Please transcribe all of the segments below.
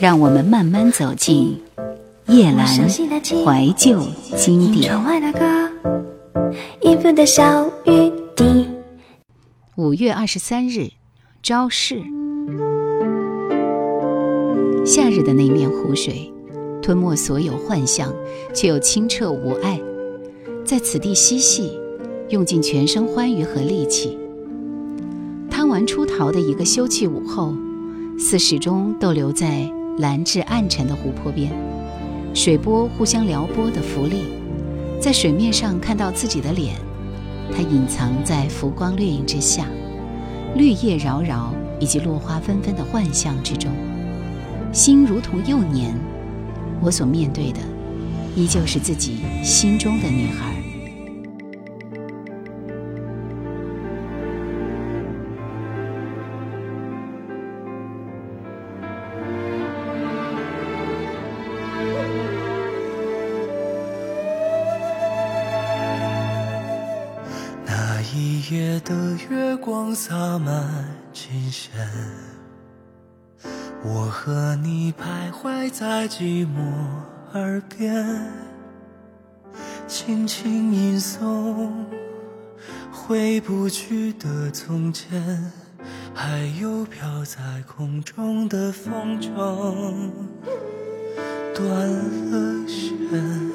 让我们慢慢走进叶阑怀旧经典。五月二十三日，昭示。夏日的那面湖水，吞没所有幻象，却又清澈无碍。在此地嬉戏，用尽全身欢愉和力气。贪玩出逃的一个休憩午后，似始终逗留在。蓝至暗沉的湖泊边，水波互相撩拨的浮力，在水面上看到自己的脸，它隐藏在浮光掠影之下，绿叶扰扰以及落花纷纷的幻象之中，心如同幼年，我所面对的，依旧是自己心中的女孩。和你徘徊在寂寞耳边，轻轻吟诵回不去的从前，还有飘在空中的风筝断了线。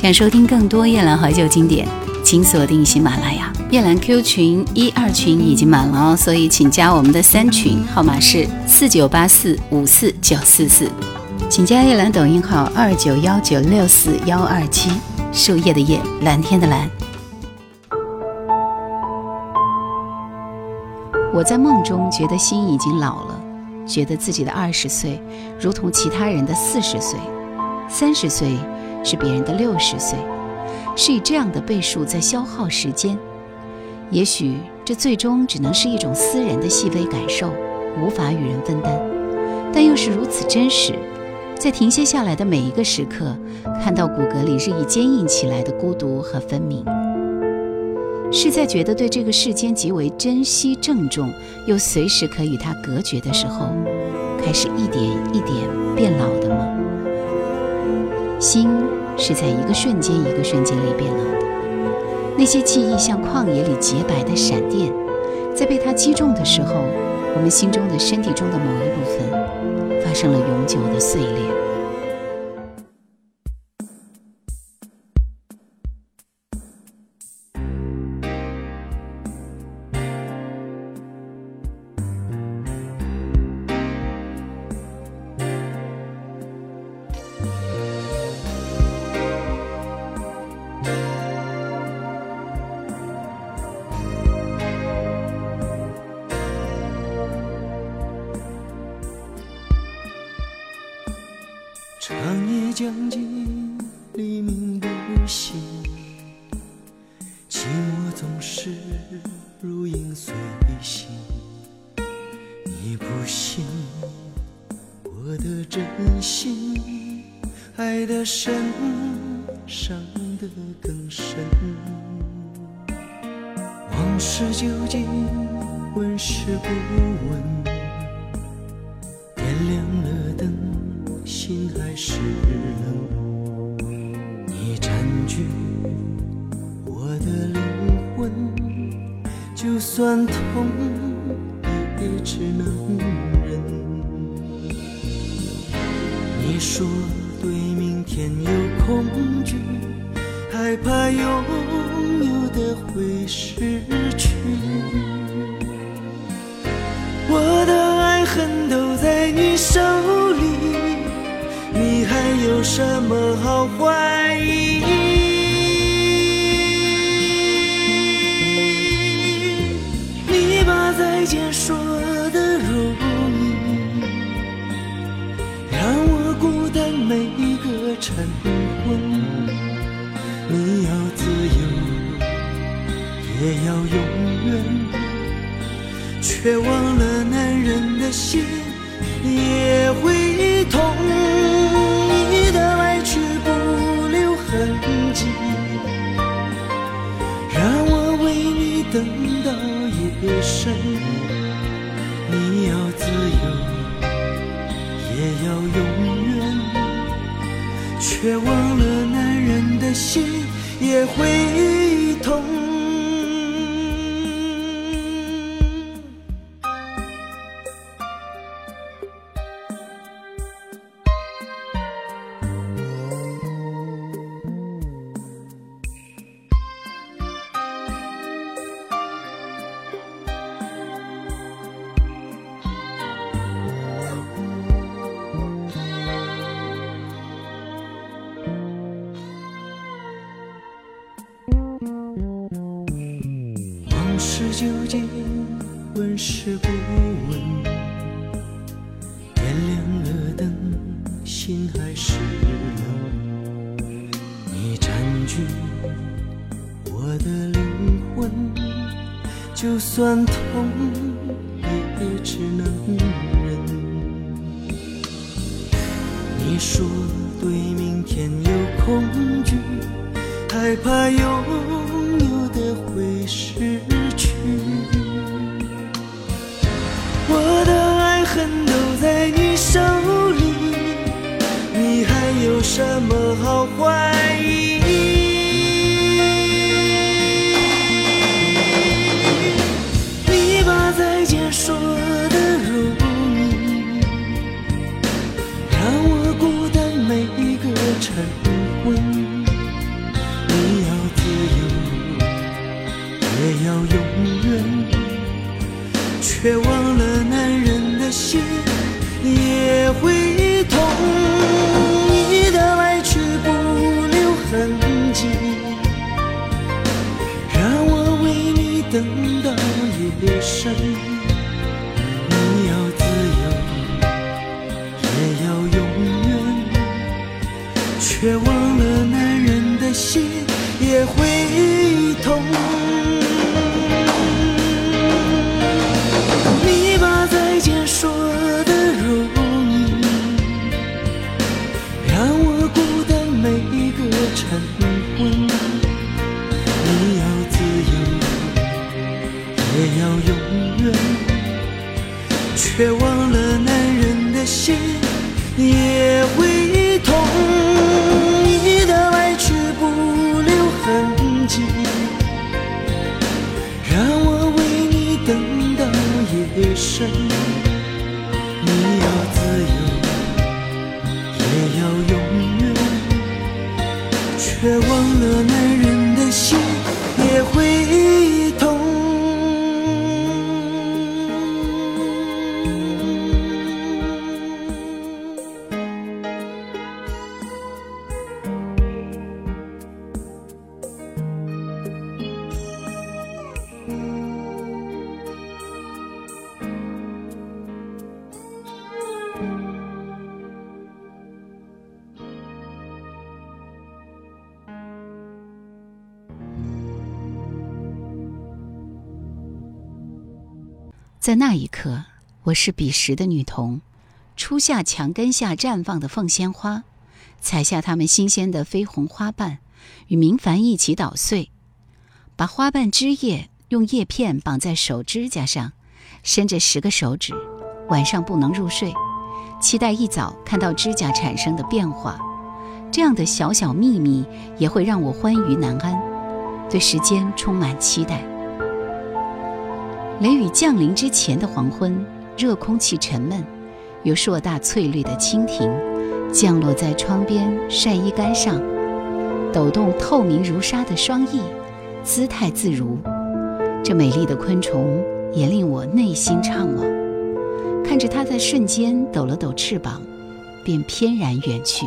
想收听更多夜兰怀旧经典，请锁定喜马拉雅。夜兰 Q 群一二群已经满了哦，所以请加我们的三群，号码是四九八四五四九四四。请加夜兰抖音号二九幺九六四幺二七，树叶的叶，蓝天的蓝。我在梦中觉得心已经老了，觉得自己的二十岁如同其他人的四十岁，三十岁。是别人的六十岁，是以这样的倍数在消耗时间。也许这最终只能是一种私人的细微感受，无法与人分担，但又是如此真实。在停歇下来的每一个时刻，看到骨骼里日益坚硬起来的孤独和分明，是在觉得对这个世间极为珍惜郑重，又随时可与它隔绝的时候，开始一点一点变老的吗？心是在一个瞬间一个瞬间里变老的，那些记忆像旷野里洁白的闪电，在被它击中的时候，我们心中的身体中的某一部分发生了永久的碎裂。真心，爱的深，伤的更深。往事究竟问是不问？点亮了灯，心还是。什么好怀疑？你把再见说的容易，让我孤单每一个晨昏。你要自由，也要永远，却忘深。究竟问是不问？点亮了灯，心还是冷。你占据我的灵魂，就算痛恨都在你手里，你还有什么好怀疑？等到夜深。在那一刻，我是彼时的女童，初夏墙根下绽放的凤仙花，采下它们新鲜的绯红花瓣，与明矾一起捣碎，把花瓣枝叶用叶片绑在手指甲上，伸着十个手指，晚上不能入睡，期待一早看到指甲产生的变化。这样的小小秘密也会让我欢愉难安，对时间充满期待。雷雨降临之前的黄昏，热空气沉闷，有硕大翠绿的蜻蜓降落在窗边晒衣杆上，抖动透明如纱的双翼，姿态自如。这美丽的昆虫也令我内心怅惘，看着它在瞬间抖了抖翅膀，便翩然远去。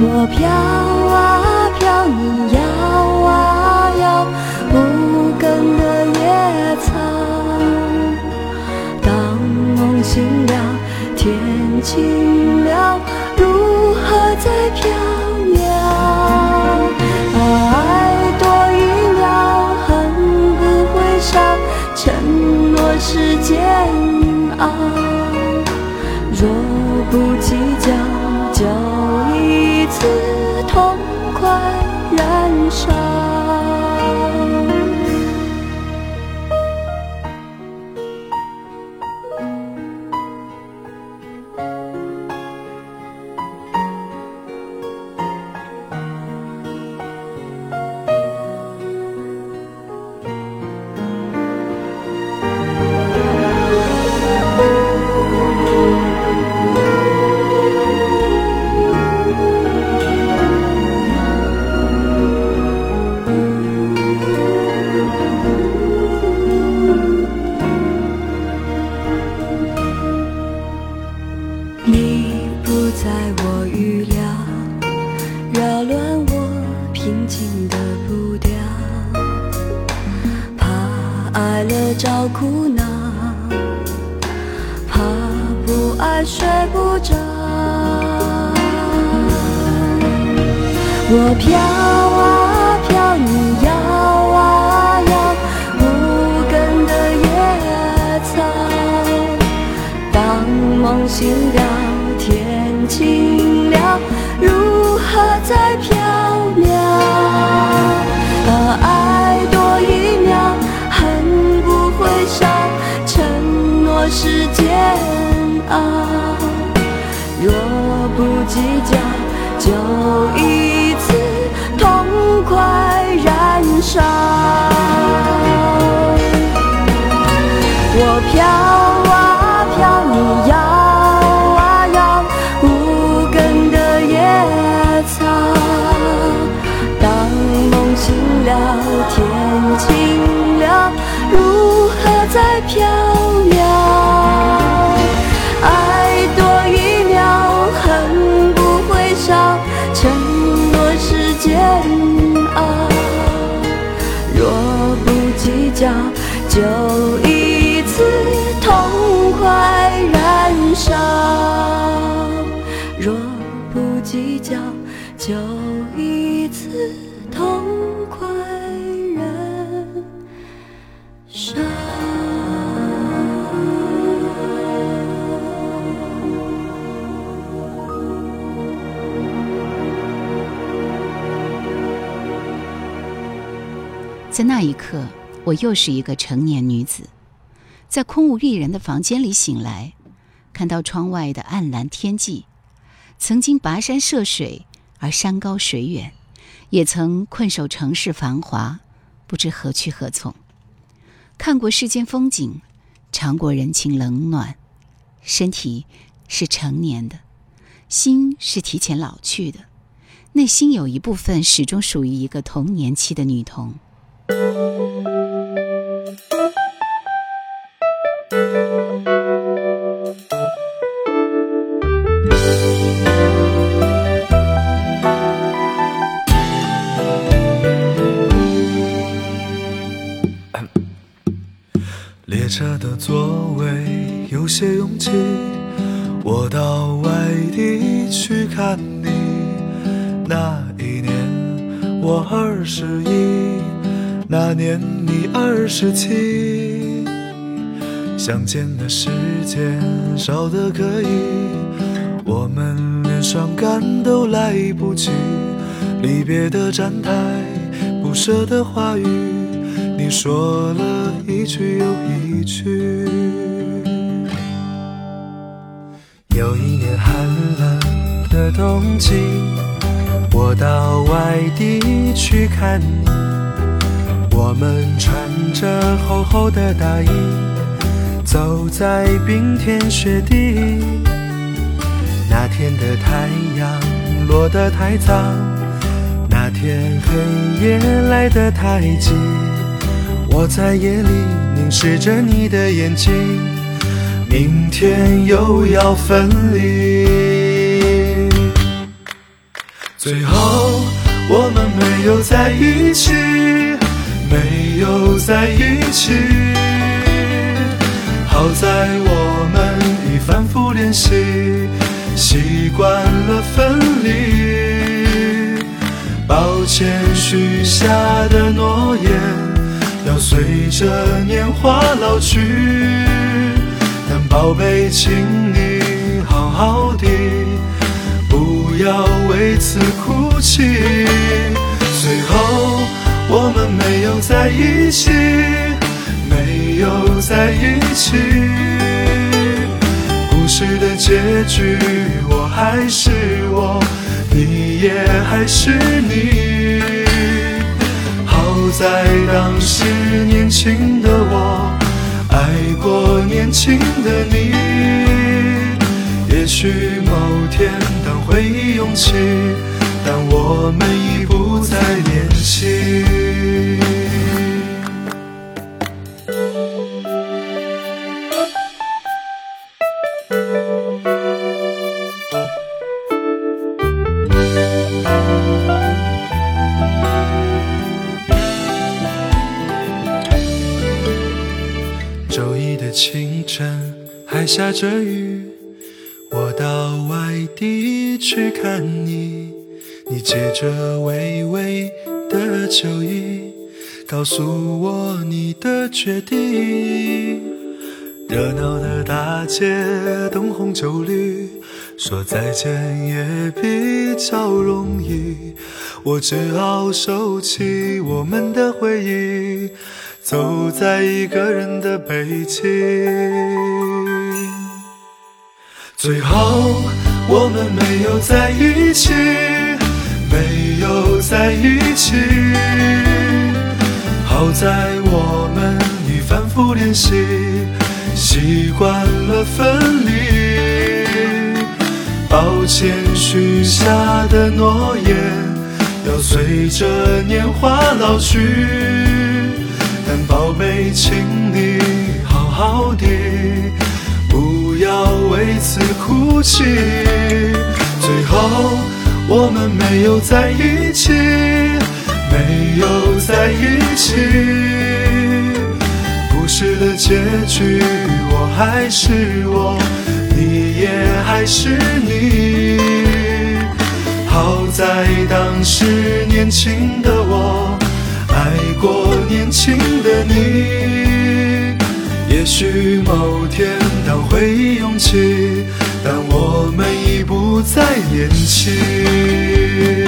我飘啊飘，你摇啊摇，无根的野草。当梦醒了，天晴了，如何再飘渺？爱多一秒，恨不会少。承诺是煎熬，若不计较，就一我飘啊飘你摇啊摇无根的野草当梦醒了天晴了如何再飘渺啊爱多一秒恨不会少承诺是煎熬若不计较就燃烧。我飘在那一刻，我又是一个成年女子，在空无一人的房间里醒来，看到窗外的暗蓝天际。曾经跋山涉水而山高水远，也曾困守城市繁华，不知何去何从。看过世间风景，尝过人情冷暖，身体是成年的，心是提前老去的，内心有一部分始终属于一个童年期的女童。列车的座位有些拥挤，我到外地去看你。那一年我二十一，那年你二十七。相见的时间少得可以，我们连伤感都来不及。离别的站台，不舍的话语，你说了一句又一句。有一年寒冷的冬季，我到外地去看你，我们穿着厚厚的大衣，走在冰天雪地。那天的太阳落得太早，那天黑夜来得太急，我在夜里凝视着你的眼睛，明天又要分离。最后我们没有在一起，没有在一起。好在我们已反复练习，习惯了分离。抱歉许下的诺言，要随着年华老去。但宝贝，请你好好的，不要为此哭泣。我们没有在一起，没有在一起。故事的结局，我还是我，你也还是你。好在当时年轻的我，爱过年轻的你。也许某天当回忆涌起，但我们已不再联系。周一的清晨还下着雨，我到外地去看你，你借着微微的酒意，告诉我你的决定。热闹的大街，灯红酒绿，说再见也比较容易。我只好收起我们的回忆，走在一个人的北京。最后我们没有在一起，没有在一起。好在我们已反复练习，习惯了分离。抱歉，许下的诺言要随着年华老去，但宝贝，请你好好的。不要为此哭泣，最后我们没有在一起，没有在一起。故事的结局，我还是我，你也还是你。好在当时年轻的我，爱过年轻的你。也许某天。当回忆涌起，但我们已不再年轻。